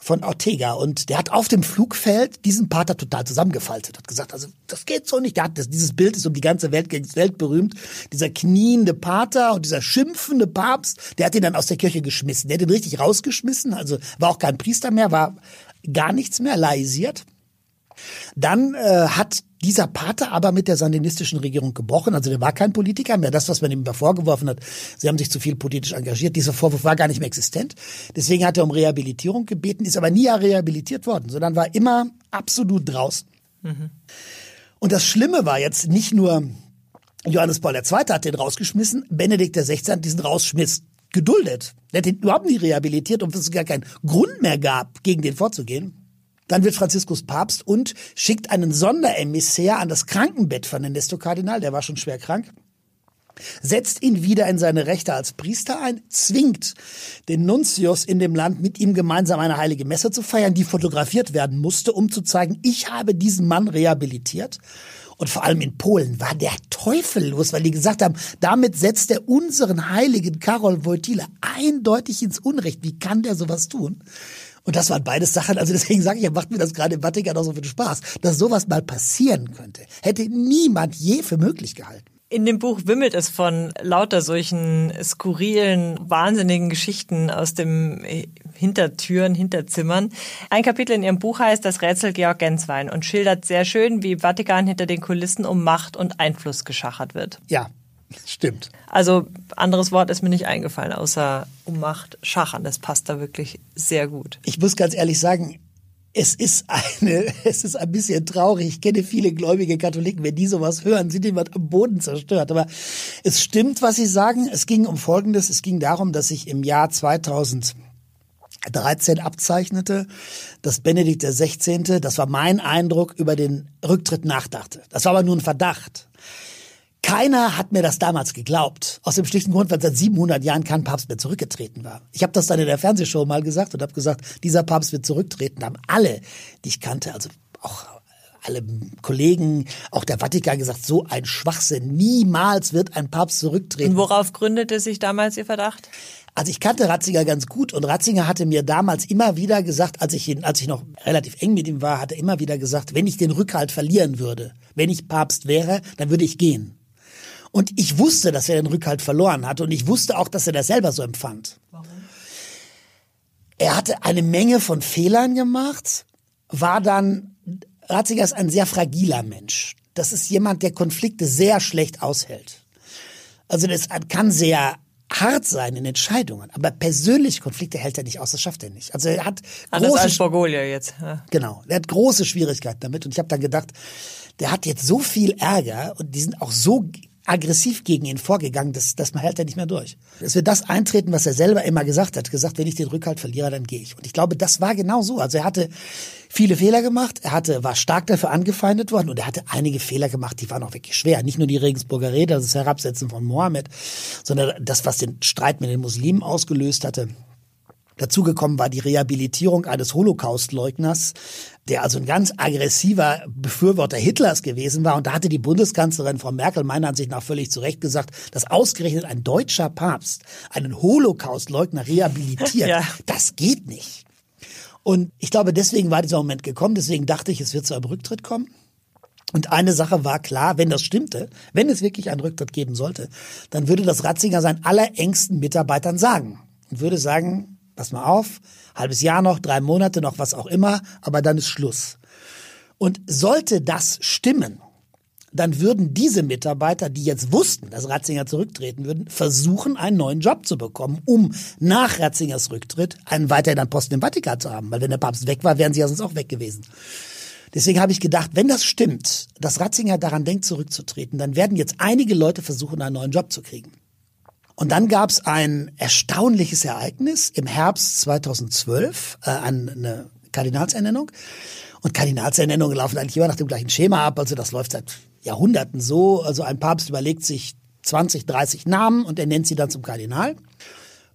von Ortega und der hat auf dem Flugfeld diesen Pater total zusammengefaltet, hat gesagt, also das geht so nicht. Der hat das, dieses Bild ist um die ganze Welt, Welt berühmt. Dieser kniende Pater und dieser schimpfende Papst, der hat ihn dann aus der Kirche geschmissen. Der hat ihn richtig rausgeschmissen, also war auch kein Priester mehr, war gar nichts mehr, laisiert. Dann äh, hat dieser Pater aber mit der sandinistischen Regierung gebrochen. Also der war kein Politiker mehr. Das, was man ihm vorgeworfen hat, sie haben sich zu viel politisch engagiert. Dieser Vorwurf war gar nicht mehr existent. Deswegen hat er um Rehabilitierung gebeten, ist aber nie rehabilitiert worden, sondern war immer absolut draußen. Mhm. Und das Schlimme war jetzt nicht nur, Johannes Paul II. hat den rausgeschmissen, Benedikt XVI. diesen Rausschmiss geduldet. Er hat ihn überhaupt nicht rehabilitiert und es gar keinen Grund mehr gab, gegen den vorzugehen. Dann wird Franziskus Papst und schickt einen Sonderemissär an das Krankenbett von Ernesto Kardinal, der war schon schwer krank, setzt ihn wieder in seine Rechte als Priester ein, zwingt den Nuntius in dem Land mit ihm gemeinsam eine heilige Messe zu feiern, die fotografiert werden musste, um zu zeigen, ich habe diesen Mann rehabilitiert. Und vor allem in Polen war der Teufel los, weil die gesagt haben, damit setzt er unseren heiligen Karol Wojtyla eindeutig ins Unrecht. Wie kann der sowas tun? Und das waren beides Sachen, also deswegen sage ich, macht mir das gerade im Vatikan auch so viel Spaß, dass sowas mal passieren könnte. Hätte niemand je für möglich gehalten. In dem Buch wimmelt es von lauter solchen skurrilen, wahnsinnigen Geschichten aus dem Hintertüren, Hinterzimmern. Ein Kapitel in Ihrem Buch heißt Das Rätsel Georg Genswein und schildert sehr schön, wie Vatikan hinter den Kulissen um Macht und Einfluss geschachert wird. Ja, Stimmt. Also anderes Wort ist mir nicht eingefallen, außer um Macht schachern. Das passt da wirklich sehr gut. Ich muss ganz ehrlich sagen, es ist eine, es ist ein bisschen traurig. Ich kenne viele gläubige Katholiken. Wenn die sowas hören, sind die am Boden zerstört. Aber es stimmt, was sie sagen. Es ging um Folgendes. Es ging darum, dass ich im Jahr 2013 abzeichnete, dass Benedikt XVI., das war mein Eindruck, über den Rücktritt nachdachte. Das war aber nur ein Verdacht. Keiner hat mir das damals geglaubt. Aus dem schlichten Grund, weil seit 700 Jahren kein Papst mehr zurückgetreten war. Ich habe das dann in der Fernsehshow mal gesagt und habe gesagt, dieser Papst wird zurücktreten. Haben alle, die ich kannte, also auch alle Kollegen, auch der Vatikan gesagt, so ein Schwachsinn. Niemals wird ein Papst zurücktreten. Und worauf gründete sich damals Ihr Verdacht? Also ich kannte Ratzinger ganz gut und Ratzinger hatte mir damals immer wieder gesagt, als ich ihn, als ich noch relativ eng mit ihm war, hat er immer wieder gesagt, wenn ich den Rückhalt verlieren würde, wenn ich Papst wäre, dann würde ich gehen. Und ich wusste, dass er den Rückhalt verloren hatte und ich wusste auch, dass er das selber so empfand. Warum? Er hatte eine Menge von Fehlern gemacht, war dann, Ratzinger ist ein sehr fragiler Mensch. Das ist jemand, der Konflikte sehr schlecht aushält. Also das kann sehr hart sein in Entscheidungen, aber persönliche Konflikte hält er nicht aus, das schafft er nicht. Also er hat Anders große als Borgolia jetzt. Ja. Genau, er hat große Schwierigkeiten damit und ich habe dann gedacht, der hat jetzt so viel Ärger und die sind auch so aggressiv gegen ihn vorgegangen, das, das hält er nicht mehr durch. Es wird das eintreten, was er selber immer gesagt hat. Gesagt, wenn ich den Rückhalt verliere, dann gehe ich. Und ich glaube, das war genau so. Also er hatte viele Fehler gemacht, er hatte, war stark dafür angefeindet worden und er hatte einige Fehler gemacht, die waren auch wirklich schwer. Nicht nur die Regensburger Rede, das Herabsetzen von Mohammed, sondern das, was den Streit mit den Muslimen ausgelöst hatte. Dazugekommen war die Rehabilitierung eines Holocaustleugners, der also ein ganz aggressiver Befürworter Hitlers gewesen war. Und da hatte die Bundeskanzlerin Frau Merkel meiner Ansicht nach völlig zu Recht gesagt, dass ausgerechnet ein deutscher Papst einen Holocaustleugner rehabilitiert. Ja. Das geht nicht. Und ich glaube, deswegen war dieser Moment gekommen. Deswegen dachte ich, es wird zu einem Rücktritt kommen. Und eine Sache war klar, wenn das stimmte, wenn es wirklich einen Rücktritt geben sollte, dann würde das Ratzinger seinen allerengsten Mitarbeitern sagen und würde sagen, pass mal auf, halbes Jahr noch, drei Monate noch, was auch immer, aber dann ist Schluss. Und sollte das stimmen, dann würden diese Mitarbeiter, die jetzt wussten, dass Ratzinger zurücktreten würden, versuchen, einen neuen Job zu bekommen, um nach Ratzingers Rücktritt einen weiterhin Posten im Vatikan zu haben. Weil wenn der Papst weg war, wären sie ja sonst auch weg gewesen. Deswegen habe ich gedacht, wenn das stimmt, dass Ratzinger daran denkt, zurückzutreten, dann werden jetzt einige Leute versuchen, einen neuen Job zu kriegen. Und dann gab es ein erstaunliches Ereignis im Herbst 2012, äh, eine Kardinalsernennung. Und Kardinalsernennungen laufen eigentlich immer nach dem gleichen Schema ab. Also das läuft seit Jahrhunderten so. Also ein Papst überlegt sich 20, 30 Namen und er nennt sie dann zum Kardinal.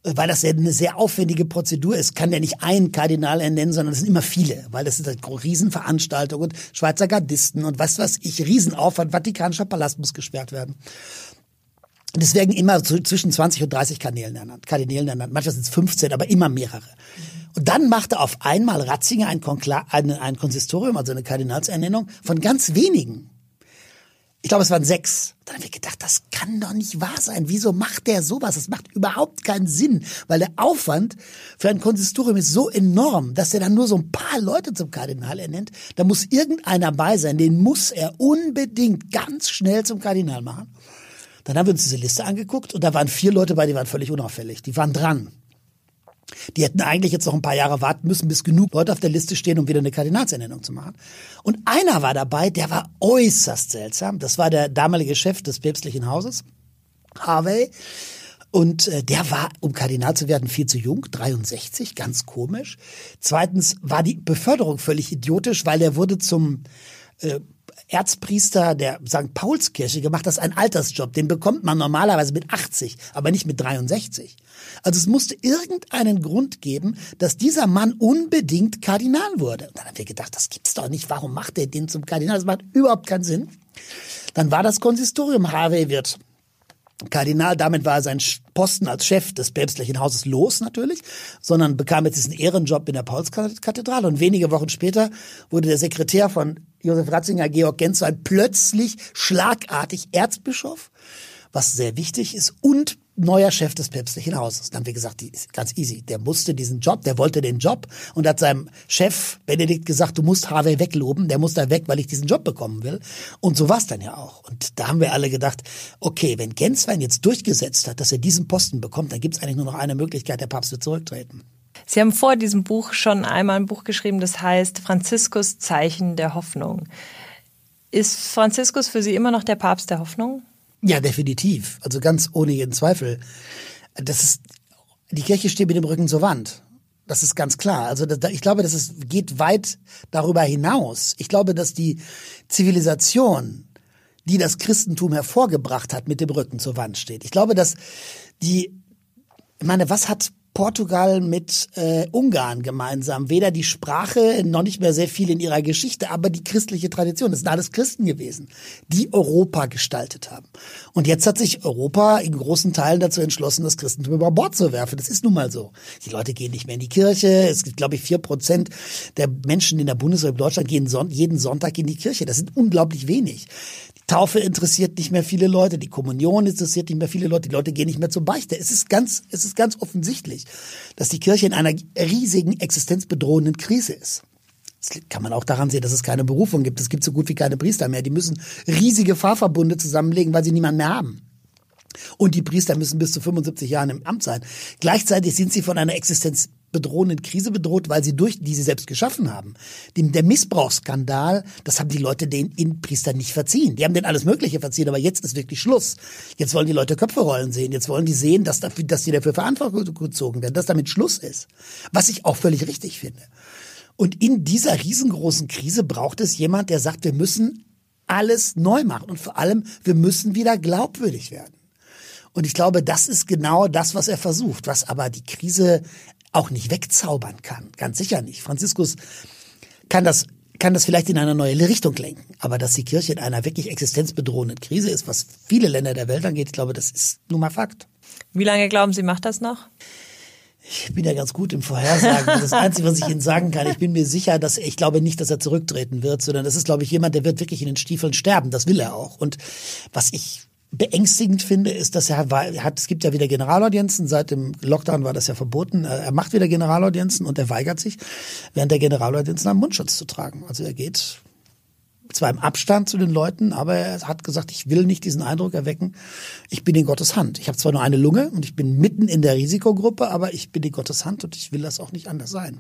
Äh, weil das eine sehr aufwendige Prozedur ist, kann der nicht einen Kardinal ernennen, sondern es sind immer viele, weil das ist eine Riesenveranstaltung und Schweizer Gardisten und was weiß ich, Riesenaufwand, Vatikanischer Palast muss gesperrt werden. Und es werden immer so zwischen 20 und 30 Kanälen ernannt, Kardinälen ernannt. Manchmal sind es 15, aber immer mehrere. Und dann machte auf einmal Ratzinger ein, Konkla ein, ein Konsistorium, also eine Kardinalsernennung von ganz wenigen. Ich glaube, es waren sechs. Dann haben wir gedacht, das kann doch nicht wahr sein. Wieso macht der sowas? Das macht überhaupt keinen Sinn, weil der Aufwand für ein Konsistorium ist so enorm, dass er dann nur so ein paar Leute zum Kardinal ernennt. Da muss irgendeiner bei sein, den muss er unbedingt ganz schnell zum Kardinal machen. Dann haben wir uns diese Liste angeguckt und da waren vier Leute bei, die waren völlig unauffällig. Die waren dran. Die hätten eigentlich jetzt noch ein paar Jahre warten müssen, bis genug Leute auf der Liste stehen, um wieder eine Kardinalsernennung zu machen. Und einer war dabei, der war äußerst seltsam. Das war der damalige Chef des päpstlichen Hauses, Harvey. Und äh, der war, um Kardinal zu werden, viel zu jung, 63, ganz komisch. Zweitens war die Beförderung völlig idiotisch, weil er wurde zum äh, Erzpriester der St. Paulskirche gemacht. Das ist ein Altersjob. Den bekommt man normalerweise mit 80, aber nicht mit 63. Also es musste irgendeinen Grund geben, dass dieser Mann unbedingt Kardinal wurde. Und dann haben wir gedacht, das gibt's doch nicht. Warum macht er den zum Kardinal? Das macht überhaupt keinen Sinn. Dann war das Konsistorium. Harvey wird Kardinal, damit war sein Posten als Chef des päpstlichen Hauses los natürlich, sondern bekam jetzt diesen Ehrenjob in der Paulskathedrale. Und wenige Wochen später wurde der Sekretär von Josef Ratzinger, Georg Genswein, plötzlich schlagartig Erzbischof, was sehr wichtig ist, und neuer Chef des päpstlichen Hauses. Dann haben wir gesagt, die ist ganz easy. Der musste diesen Job, der wollte den Job und hat seinem Chef Benedikt gesagt, du musst Harvey wegloben, der muss da weg, weil ich diesen Job bekommen will. Und so war es dann ja auch. Und da haben wir alle gedacht, okay, wenn Genswein jetzt durchgesetzt hat, dass er diesen Posten bekommt, dann gibt es eigentlich nur noch eine Möglichkeit, der Papst wird zurücktreten. Sie haben vor diesem Buch schon einmal ein Buch geschrieben, das heißt Franziskus Zeichen der Hoffnung. Ist Franziskus für Sie immer noch der Papst der Hoffnung? Ja, definitiv. Also ganz ohne jeden Zweifel. Das ist, die Kirche steht mit dem Rücken zur Wand. Das ist ganz klar. Also ich glaube, das ist, geht weit darüber hinaus. Ich glaube, dass die Zivilisation, die das Christentum hervorgebracht hat, mit dem Rücken zur Wand steht. Ich glaube, dass die, ich meine, was hat Portugal mit äh, Ungarn gemeinsam. Weder die Sprache, noch nicht mehr sehr viel in ihrer Geschichte, aber die christliche Tradition. Das sind alles Christen gewesen, die Europa gestaltet haben. Und jetzt hat sich Europa in großen Teilen dazu entschlossen, das Christentum über Bord zu werfen. Das ist nun mal so. Die Leute gehen nicht mehr in die Kirche. Es gibt, glaube ich, vier Prozent der Menschen in der Bundesrepublik Deutschland gehen son jeden Sonntag in die Kirche. Das sind unglaublich wenig. Taufe interessiert nicht mehr viele Leute, die Kommunion interessiert nicht mehr viele Leute, die Leute gehen nicht mehr zur Beichte. Es ist ganz, es ist ganz offensichtlich, dass die Kirche in einer riesigen existenzbedrohenden Krise ist. Das kann man auch daran sehen, dass es keine Berufung gibt. Es gibt so gut wie keine Priester mehr. Die müssen riesige Fahrverbunde zusammenlegen, weil sie niemanden mehr haben. Und die Priester müssen bis zu 75 Jahren im Amt sein. Gleichzeitig sind sie von einer Existenz bedrohenden Krise bedroht, weil sie durch, die sie selbst geschaffen haben. Dem, der Missbrauchsskandal, das haben die Leute den in Priestern nicht verziehen. Die haben denen alles Mögliche verziehen, aber jetzt ist wirklich Schluss. Jetzt wollen die Leute Köpfe rollen sehen. Jetzt wollen die sehen, dass, dafür, dass die dafür Verantwortung gezogen werden, dass damit Schluss ist. Was ich auch völlig richtig finde. Und in dieser riesengroßen Krise braucht es jemand, der sagt, wir müssen alles neu machen und vor allem, wir müssen wieder glaubwürdig werden. Und ich glaube, das ist genau das, was er versucht, was aber die Krise auch nicht wegzaubern kann. Ganz sicher nicht. Franziskus kann das kann das vielleicht in eine neue Richtung lenken. Aber dass die Kirche in einer wirklich existenzbedrohenden Krise ist, was viele Länder der Welt angeht, ich glaube, das ist nun mal Fakt. Wie lange glauben Sie, macht das noch? Ich bin ja ganz gut im Vorhersagen. Das Einzige, was ich Ihnen sagen kann, ich bin mir sicher, dass ich glaube nicht, dass er zurücktreten wird, sondern das ist, glaube ich, jemand, der wird wirklich in den Stiefeln sterben. Das will er auch. Und was ich beängstigend finde, ist, dass er hat, es gibt ja wieder Generalaudienzen, seit dem Lockdown war das ja verboten, er macht wieder Generalaudienzen und er weigert sich, während der Generalaudienzen einen Mundschutz zu tragen. Also er geht zwar im Abstand zu den Leuten, aber er hat gesagt, ich will nicht diesen Eindruck erwecken, ich bin in Gottes Hand. Ich habe zwar nur eine Lunge und ich bin mitten in der Risikogruppe, aber ich bin in Gottes Hand und ich will das auch nicht anders sein.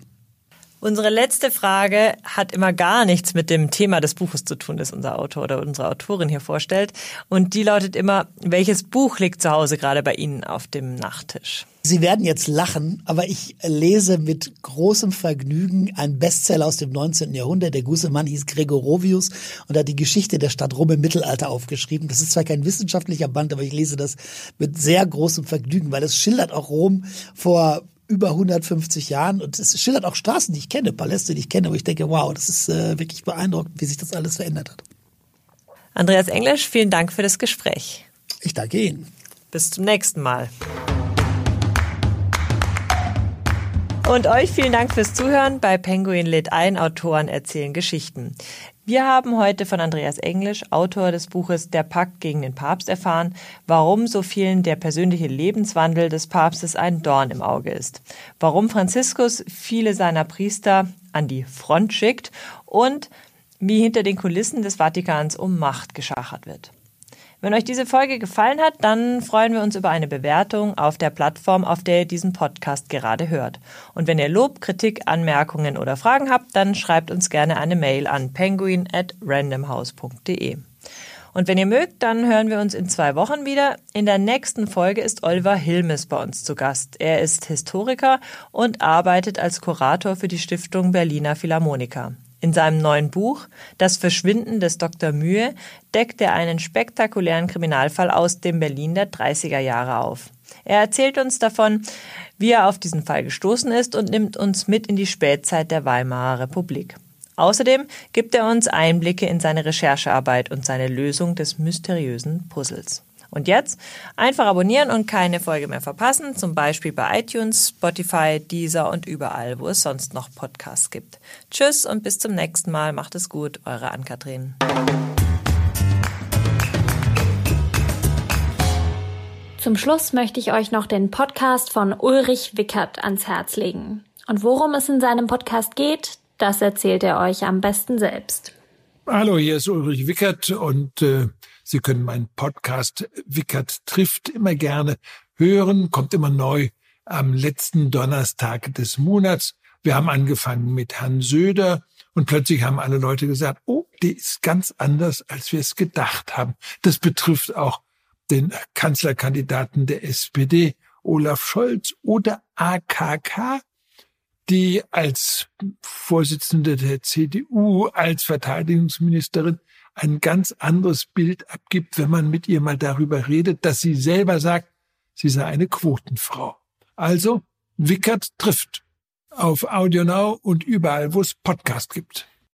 Unsere letzte Frage hat immer gar nichts mit dem Thema des Buches zu tun, das unser Autor oder unsere Autorin hier vorstellt. Und die lautet immer, welches Buch liegt zu Hause gerade bei Ihnen auf dem Nachttisch? Sie werden jetzt lachen, aber ich lese mit großem Vergnügen einen Bestseller aus dem 19. Jahrhundert. Der gute Mann hieß Gregorovius und hat die Geschichte der Stadt Rom im Mittelalter aufgeschrieben. Das ist zwar kein wissenschaftlicher Band, aber ich lese das mit sehr großem Vergnügen, weil es schildert auch Rom vor über 150 Jahren und es schildert auch Straßen, die ich kenne, Paläste, die ich kenne, wo ich denke, wow, das ist äh, wirklich beeindruckend, wie sich das alles verändert hat. Andreas Englisch, vielen Dank für das Gespräch. Ich danke Ihnen. Bis zum nächsten Mal. Und euch vielen Dank fürs Zuhören bei Penguin lädt ein, Autoren erzählen Geschichten. Wir haben heute von Andreas Englisch, Autor des Buches Der Pakt gegen den Papst, erfahren, warum so vielen der persönliche Lebenswandel des Papstes ein Dorn im Auge ist, warum Franziskus viele seiner Priester an die Front schickt und wie hinter den Kulissen des Vatikans um Macht geschachert wird. Wenn euch diese Folge gefallen hat, dann freuen wir uns über eine Bewertung auf der Plattform, auf der ihr diesen Podcast gerade hört. Und wenn ihr Lob, Kritik, Anmerkungen oder Fragen habt, dann schreibt uns gerne eine Mail an penguin at randomhouse.de. Und wenn ihr mögt, dann hören wir uns in zwei Wochen wieder. In der nächsten Folge ist Oliver Hilmes bei uns zu Gast. Er ist Historiker und arbeitet als Kurator für die Stiftung Berliner Philharmoniker. In seinem neuen Buch Das Verschwinden des Dr. Mühe deckt er einen spektakulären Kriminalfall aus dem Berlin der 30er Jahre auf. Er erzählt uns davon, wie er auf diesen Fall gestoßen ist und nimmt uns mit in die Spätzeit der Weimarer Republik. Außerdem gibt er uns Einblicke in seine Recherchearbeit und seine Lösung des mysteriösen Puzzles. Und jetzt einfach abonnieren und keine Folge mehr verpassen, zum Beispiel bei iTunes, Spotify, Deezer und überall, wo es sonst noch Podcasts gibt. Tschüss und bis zum nächsten Mal. Macht es gut, eure Ann-Kathrin. Zum Schluss möchte ich euch noch den Podcast von Ulrich Wickert ans Herz legen. Und worum es in seinem Podcast geht, das erzählt er euch am besten selbst. Hallo, hier ist Ulrich Wickert und äh, Sie können meinen Podcast Wickert trifft immer gerne hören, kommt immer neu am letzten Donnerstag des Monats. Wir haben angefangen mit Herrn Söder und plötzlich haben alle Leute gesagt, oh, die ist ganz anders, als wir es gedacht haben. Das betrifft auch den Kanzlerkandidaten der SPD, Olaf Scholz oder AKK, die als Vorsitzende der CDU, als Verteidigungsministerin ein ganz anderes Bild abgibt, wenn man mit ihr mal darüber redet, dass sie selber sagt, sie sei eine Quotenfrau. Also, Wickert trifft auf Audio Now und überall, wo es Podcast gibt.